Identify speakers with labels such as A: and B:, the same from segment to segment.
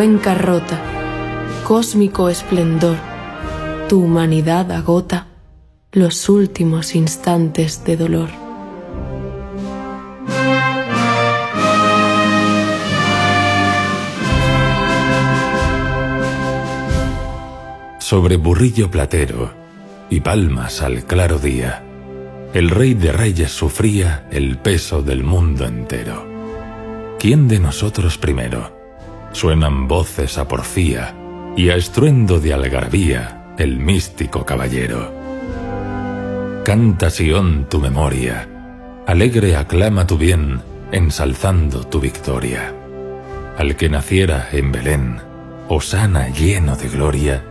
A: Mi cuenca rota, cósmico esplendor, tu humanidad agota los últimos instantes de dolor.
B: Sobre burrillo platero y palmas al claro día, el rey de reyes sufría el peso del mundo entero. ¿Quién de nosotros primero? Suenan voces a porfía y a estruendo de algarabía el místico caballero. Canta Sión tu memoria, alegre aclama tu bien, ensalzando tu victoria. Al que naciera en Belén, Osana lleno de gloria,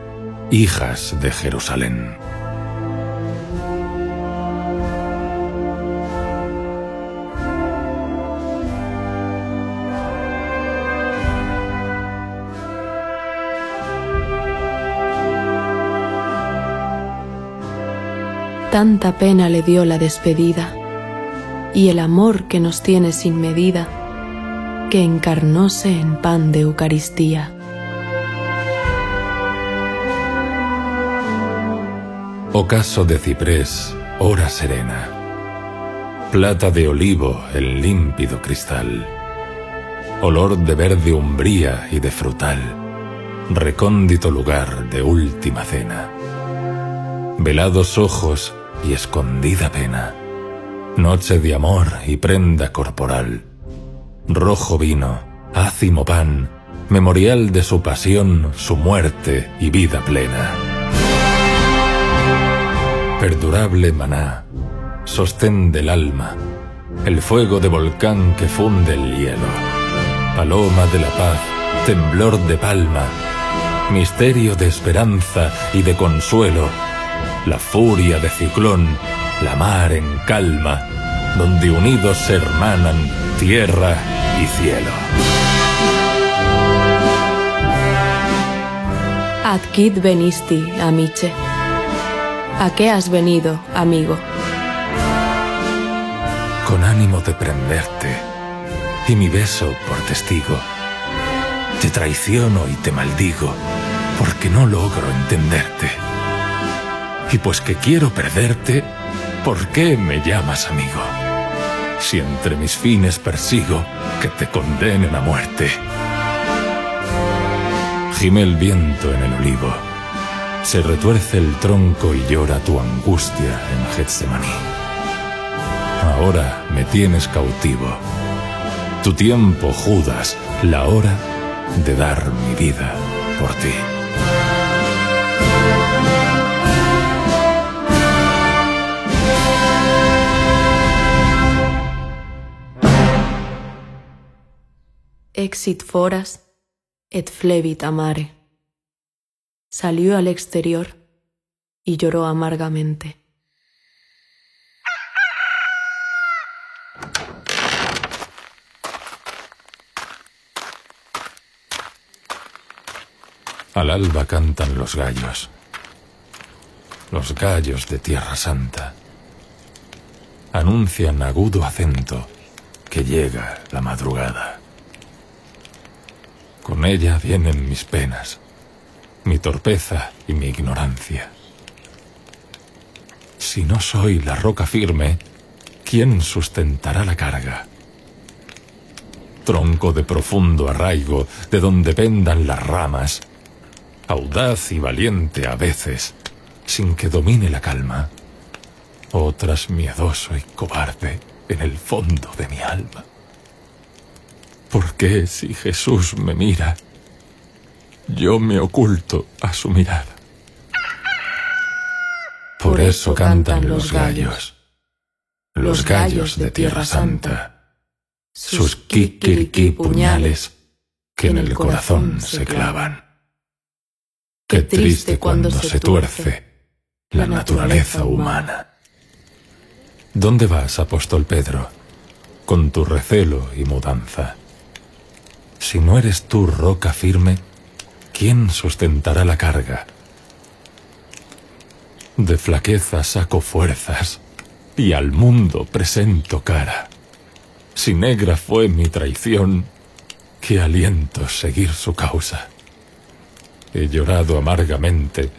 B: hijas de Jerusalén.
A: Tanta pena le dio la despedida y el amor que nos tiene sin medida, que encarnóse en pan de Eucaristía.
B: Ocaso de ciprés, hora serena. Plata de olivo en límpido cristal. Olor de verde umbría y de frutal. Recóndito lugar de última cena. Velados ojos y escondida pena. Noche de amor y prenda corporal. Rojo vino, ácimo pan, memorial de su pasión, su muerte y vida plena. Perdurable maná, sostén del alma, el fuego de volcán que funde el hielo. Paloma de la paz, temblor de palma, misterio de esperanza y de consuelo la furia de ciclón, la mar en calma, donde unidos se hermanan tierra y cielo.
A: Ad quid venisti, amiche. ¿A qué has venido, amigo?
B: Con ánimo de prenderte, y mi beso por testigo. Te traiciono y te maldigo, porque no logro entenderte. Y pues que quiero perderte, ¿por qué me llamas amigo? Si entre mis fines persigo que te condenen a muerte. Gime el viento en el olivo. Se retuerce el tronco y llora tu angustia en Getsemaní. Ahora me tienes cautivo. Tu tiempo, Judas, la hora de dar mi vida por ti.
A: Exit foras et flevit amare. Salió al exterior y lloró amargamente.
B: Al alba cantan los gallos, los gallos de Tierra Santa. Anuncian agudo acento que llega la madrugada. Con ella vienen mis penas, mi torpeza y mi ignorancia. Si no soy la roca firme, ¿quién sustentará la carga? Tronco de profundo arraigo, de donde pendan las ramas, audaz y valiente a veces, sin que domine la calma, otras miedoso y cobarde en el fondo de mi alma. ¿Por qué si Jesús me mira, yo me oculto a su mirada? Por eso cantan los gallos, los gallos de Tierra Santa, sus kikiriki puñales que en el corazón se clavan. Qué triste cuando se tuerce la naturaleza humana. ¿Dónde vas, apóstol Pedro, con tu recelo y mudanza? Si no eres tú roca firme, ¿quién sustentará la carga? De flaqueza saco fuerzas y al mundo presento cara. Si negra fue mi traición, qué aliento seguir su causa. He llorado amargamente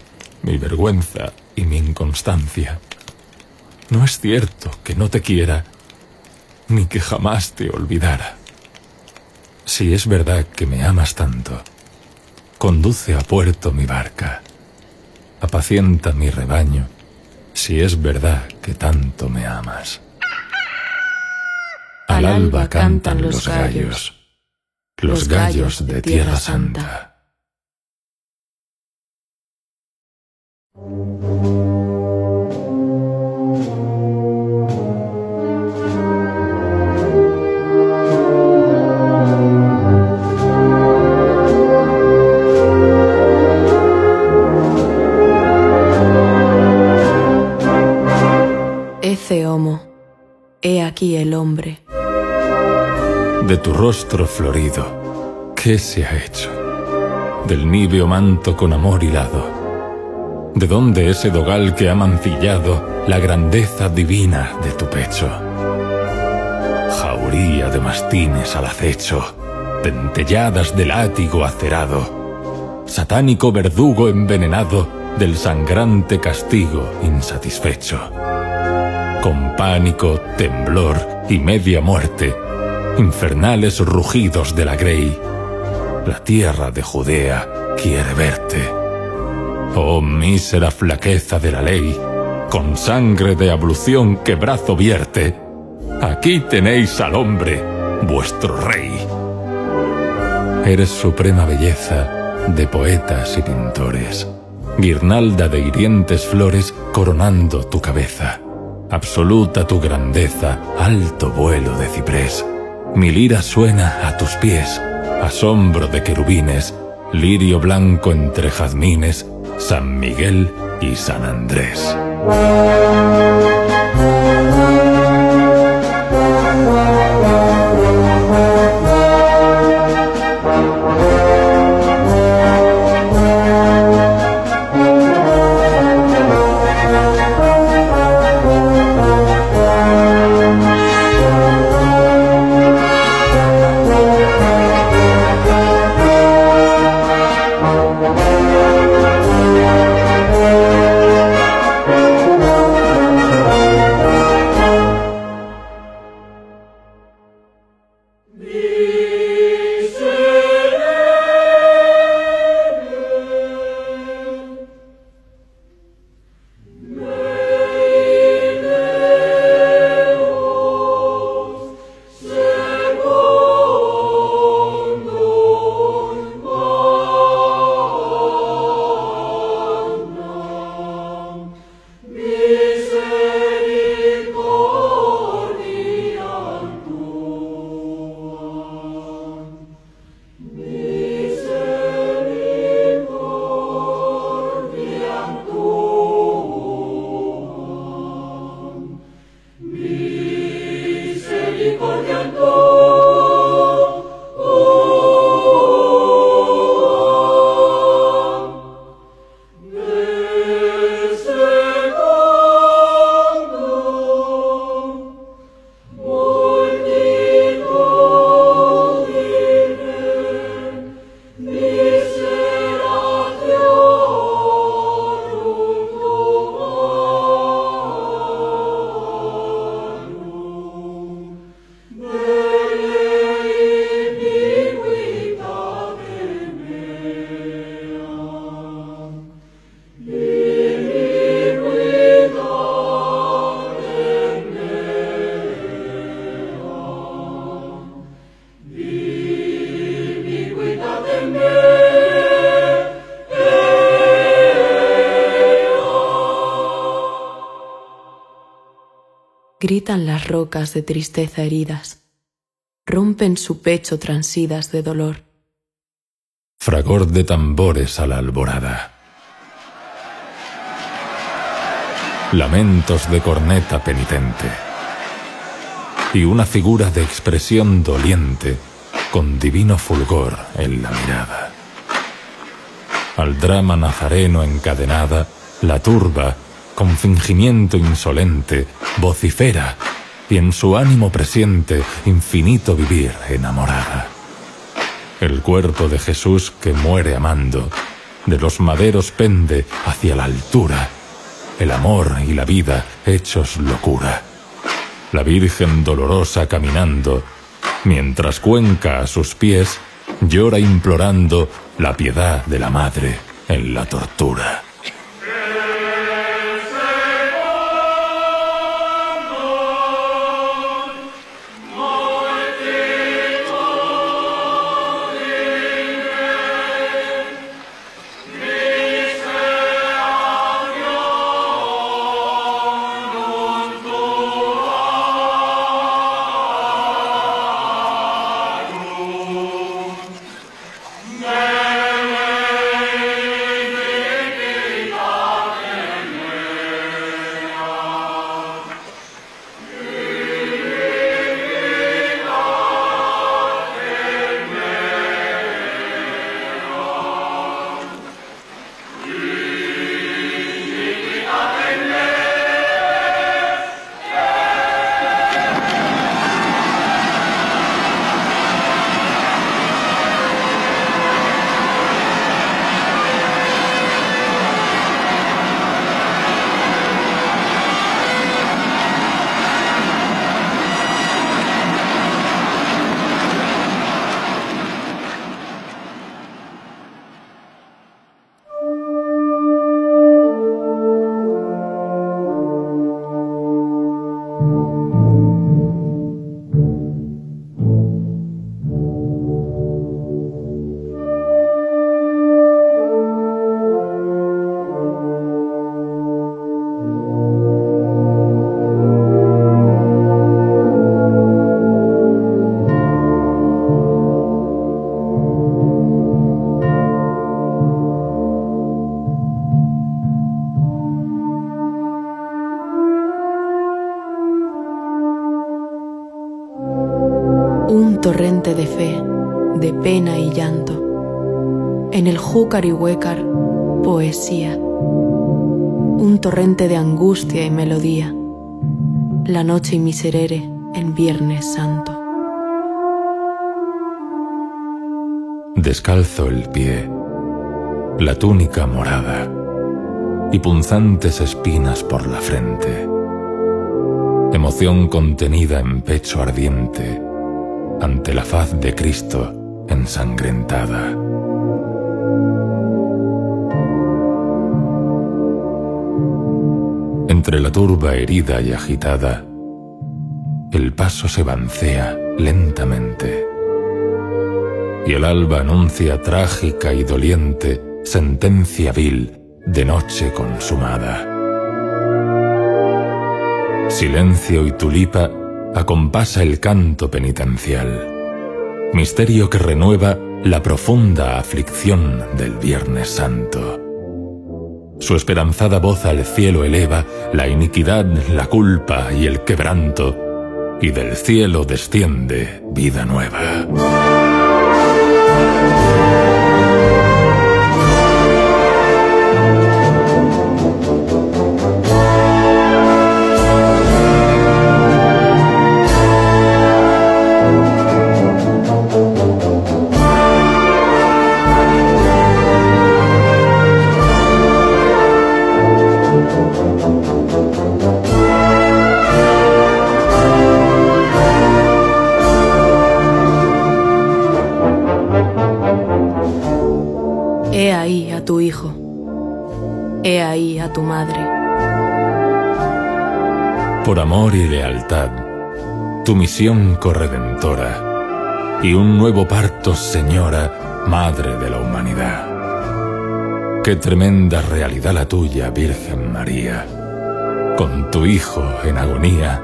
B: mi vergüenza y mi inconstancia. No es cierto que no te quiera, ni que jamás te olvidara. Si es verdad que me amas tanto, conduce a puerto mi barca, apacienta mi rebaño, si es verdad que tanto me amas. Al alba cantan los gallos, los gallos de Tierra Santa.
A: Homo, he aquí el hombre.
B: De tu rostro florido, ¿qué se ha hecho? Del níveo manto con amor hilado ¿De dónde ese dogal que ha mancillado la grandeza divina de tu pecho? Jauría de mastines al acecho, dentelladas de látigo acerado, satánico verdugo envenenado del sangrante castigo insatisfecho. Con pánico, temblor y media muerte, infernales rugidos de la grey, la tierra de Judea quiere verte. Oh mísera flaqueza de la ley, con sangre de ablución que brazo vierte, aquí tenéis al hombre, vuestro rey. Eres suprema belleza de poetas y pintores, guirnalda de hirientes flores coronando tu cabeza, absoluta tu grandeza, alto vuelo de ciprés. Mi lira suena a tus pies, asombro de querubines, lirio blanco entre jazmines, San Miguel y San Andrés.
A: Gritan las rocas de tristeza heridas, rompen su pecho transidas de dolor.
B: Fragor de tambores a la alborada. Lamentos de corneta penitente. Y una figura de expresión doliente con divino fulgor en la mirada. Al drama nazareno encadenada, la turba, con fingimiento insolente, vocifera y en su ánimo presiente infinito vivir enamorada. El cuerpo de Jesús que muere amando, de los maderos pende hacia la altura, el amor y la vida hechos locura. La Virgen dolorosa caminando, mientras Cuenca a sus pies llora implorando la piedad de la madre en la tortura.
A: De fe, de pena y llanto. En el júcar y huécar, poesía. Un torrente de angustia y melodía. La noche y miserere en Viernes Santo.
B: Descalzo el pie, la túnica morada y punzantes espinas por la frente. Emoción contenida en pecho ardiente ante la faz de Cristo ensangrentada. Entre la turba herida y agitada, el paso se bancea lentamente y el alba anuncia trágica y doliente sentencia vil de noche consumada. Silencio y tulipa acompasa el canto penitencial, misterio que renueva la profunda aflicción del Viernes Santo. Su esperanzada voz al cielo eleva la iniquidad, la culpa y el quebranto, y del cielo desciende vida nueva.
A: Tu
B: misión corredentora y un nuevo parto, Señora, Madre de la humanidad. Qué tremenda realidad la tuya, Virgen María, con tu Hijo en agonía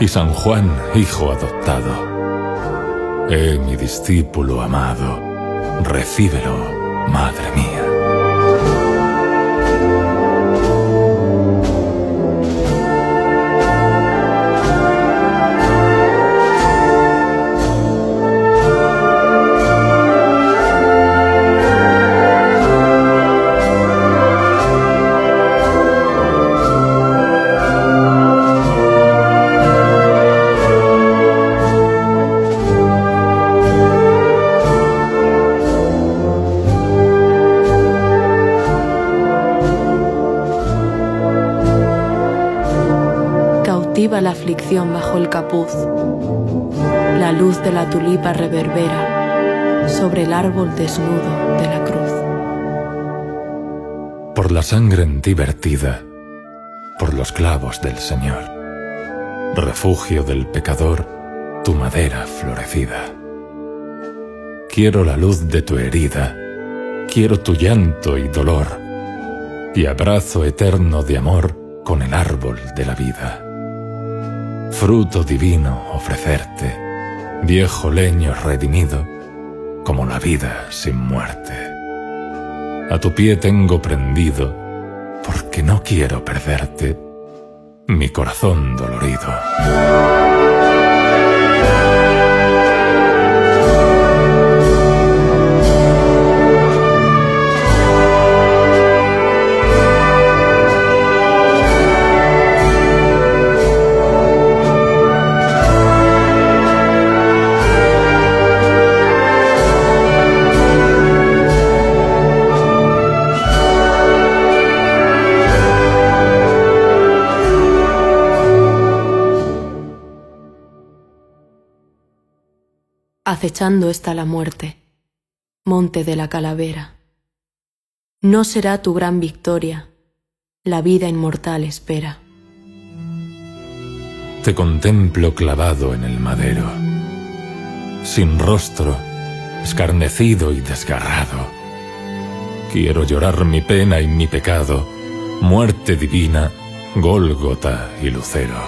B: y San Juan, Hijo adoptado. Eh, mi discípulo amado, recíbelo, Madre mía.
A: Bajo el capuz. La luz de la tulipa reverbera sobre el árbol desnudo de la cruz.
B: Por la sangre en ti vertida, por los clavos del Señor, refugio del pecador, tu madera florecida. Quiero la luz de tu herida, quiero tu llanto y dolor, y abrazo eterno de amor con el árbol de la vida. Fruto divino ofrecerte, viejo leño redimido, como la vida sin muerte. A tu pie tengo prendido, porque no quiero perderte, mi corazón dolorido.
A: Acechando está la muerte, monte de la calavera. No será tu gran victoria, la vida inmortal espera.
B: Te contemplo clavado en el madero, sin rostro, escarnecido y desgarrado. Quiero llorar mi pena y mi pecado, muerte divina, Gólgota y lucero.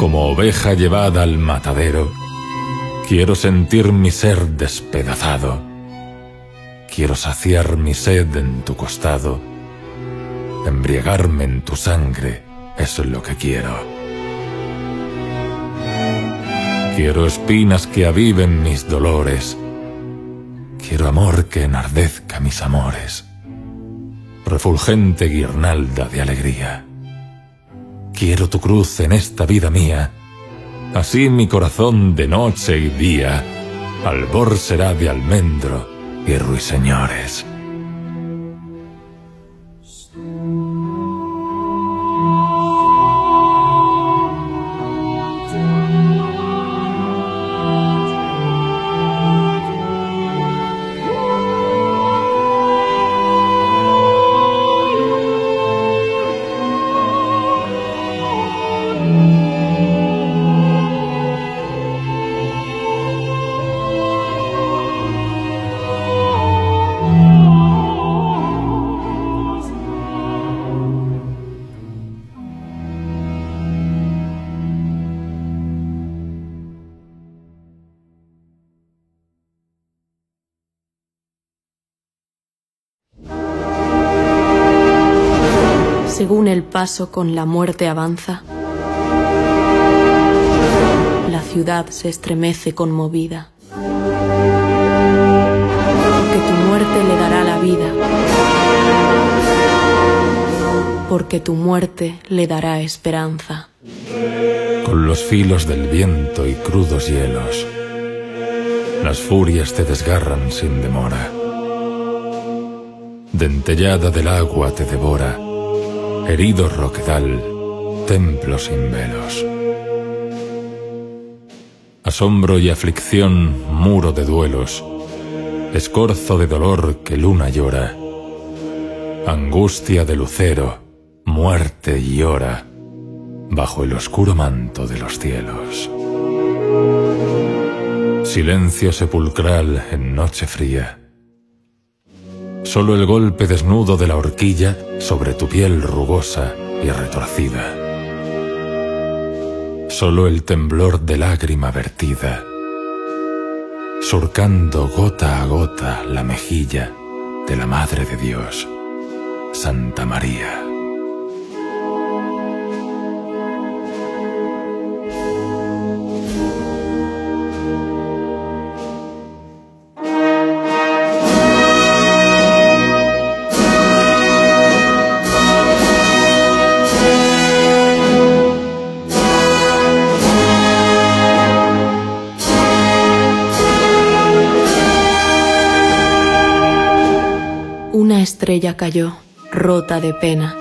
B: Como oveja llevada al matadero, Quiero sentir mi ser despedazado. Quiero saciar mi sed en tu costado. Embriagarme en tu sangre, es lo que quiero. Quiero espinas que aviven mis dolores. Quiero amor que enardezca mis amores. Refulgente guirnalda de alegría. Quiero tu cruz en esta vida mía Así mi corazón de noche y día, albor será de almendro y ruiseñores.
A: Paso con la muerte avanza. La ciudad se estremece conmovida. Porque tu muerte le dará la vida. Porque tu muerte le dará esperanza.
B: Con los filos del viento y crudos hielos, las furias te desgarran sin demora. Dentellada del agua te devora herido roquedal, templo sin velos. Asombro y aflicción, muro de duelos, escorzo de dolor que luna llora, angustia de lucero, muerte y hora, bajo el oscuro manto de los cielos. Silencio sepulcral en noche fría solo el golpe desnudo de la horquilla sobre tu piel rugosa y retorcida. Solo el temblor de lágrima vertida, surcando gota a gota la mejilla de la Madre de Dios, Santa María.
A: Estrella cayó, rota de pena.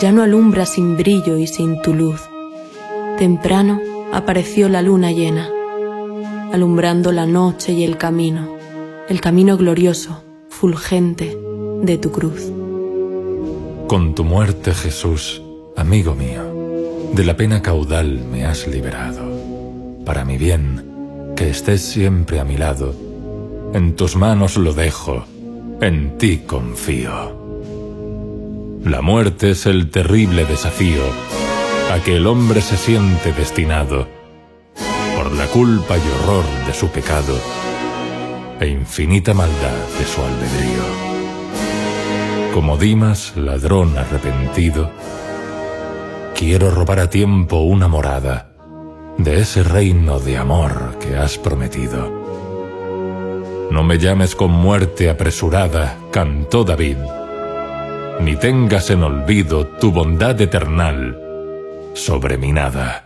A: Ya no alumbra sin brillo y sin tu luz. Temprano apareció la luna llena, alumbrando la noche y el camino, el camino glorioso, fulgente de tu cruz.
B: Con tu muerte, Jesús, amigo mío, de la pena caudal me has liberado. Para mi bien, que estés siempre a mi lado, en tus manos lo dejo, en ti confío. La muerte es el terrible desafío a que el hombre se siente destinado por la culpa y horror de su pecado e infinita maldad de su albedrío. Como Dimas, ladrón arrepentido, quiero robar a tiempo una morada de ese reino de amor que has prometido. No me llames con muerte apresurada, cantó David, ni tengas en olvido tu bondad eternal sobre mi nada.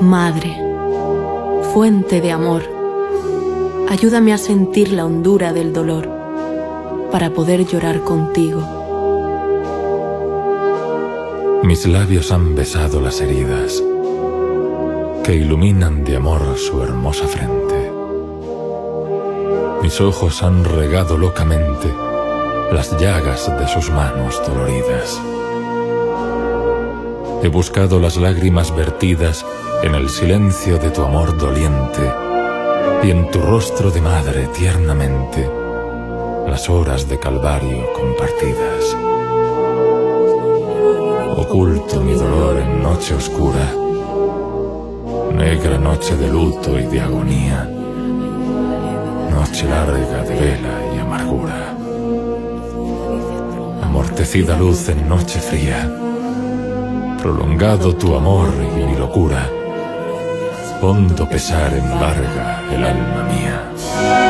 A: Madre, fuente de amor, ayúdame a sentir la hondura del dolor para poder llorar contigo.
B: Mis labios han besado las heridas que iluminan de amor su hermosa frente. Mis ojos han regado locamente las llagas de sus manos doloridas. He buscado las lágrimas vertidas en el silencio de tu amor doliente y en tu rostro de madre tiernamente las horas de calvario compartidas. Oculto mi dolor en noche oscura, negra noche de luto y de agonía, noche larga de vela y amargura, amortecida luz en noche fría, prolongado tu amor y mi locura hondo pesar embarga el alma mía.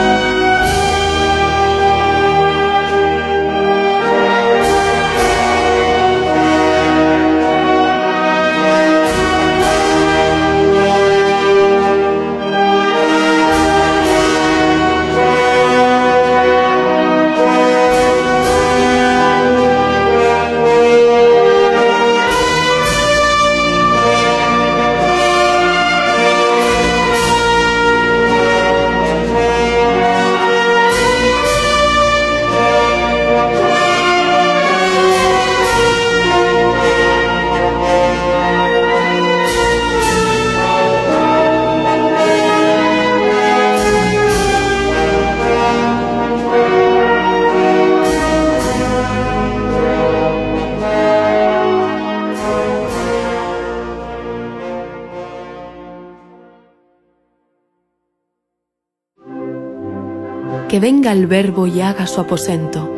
A: Venga el Verbo y haga su aposento,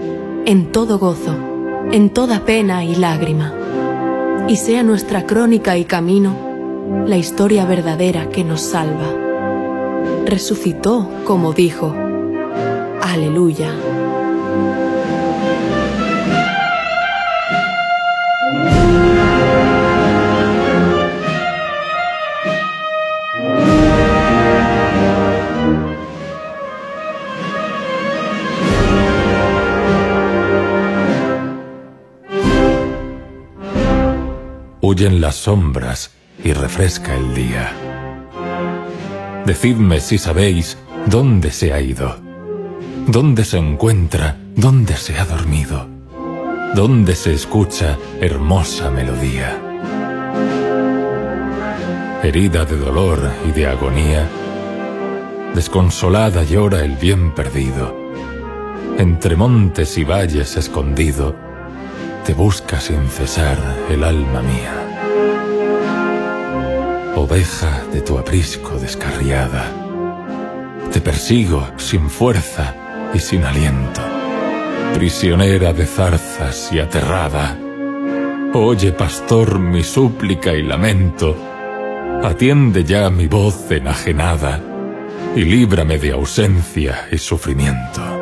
A: en todo gozo, en toda pena y lágrima, y sea nuestra crónica y camino la historia verdadera que nos salva. Resucitó como dijo, aleluya.
B: Huyen las sombras y refresca el día. Decidme si sabéis dónde se ha ido, dónde se encuentra, dónde se ha dormido. donde se escucha hermosa melodía. Herida de dolor y de agonía, desconsolada llora el bien perdido. Entre montes y valles escondido, te busca sin cesar el alma mía. Oveja de tu aprisco descarriada, te persigo sin fuerza y sin aliento prisionera de zarzas y aterrada. Oye, pastor, mi súplica y lamento, atiende ya mi voz enajenada y líbrame de ausencia y sufrimiento.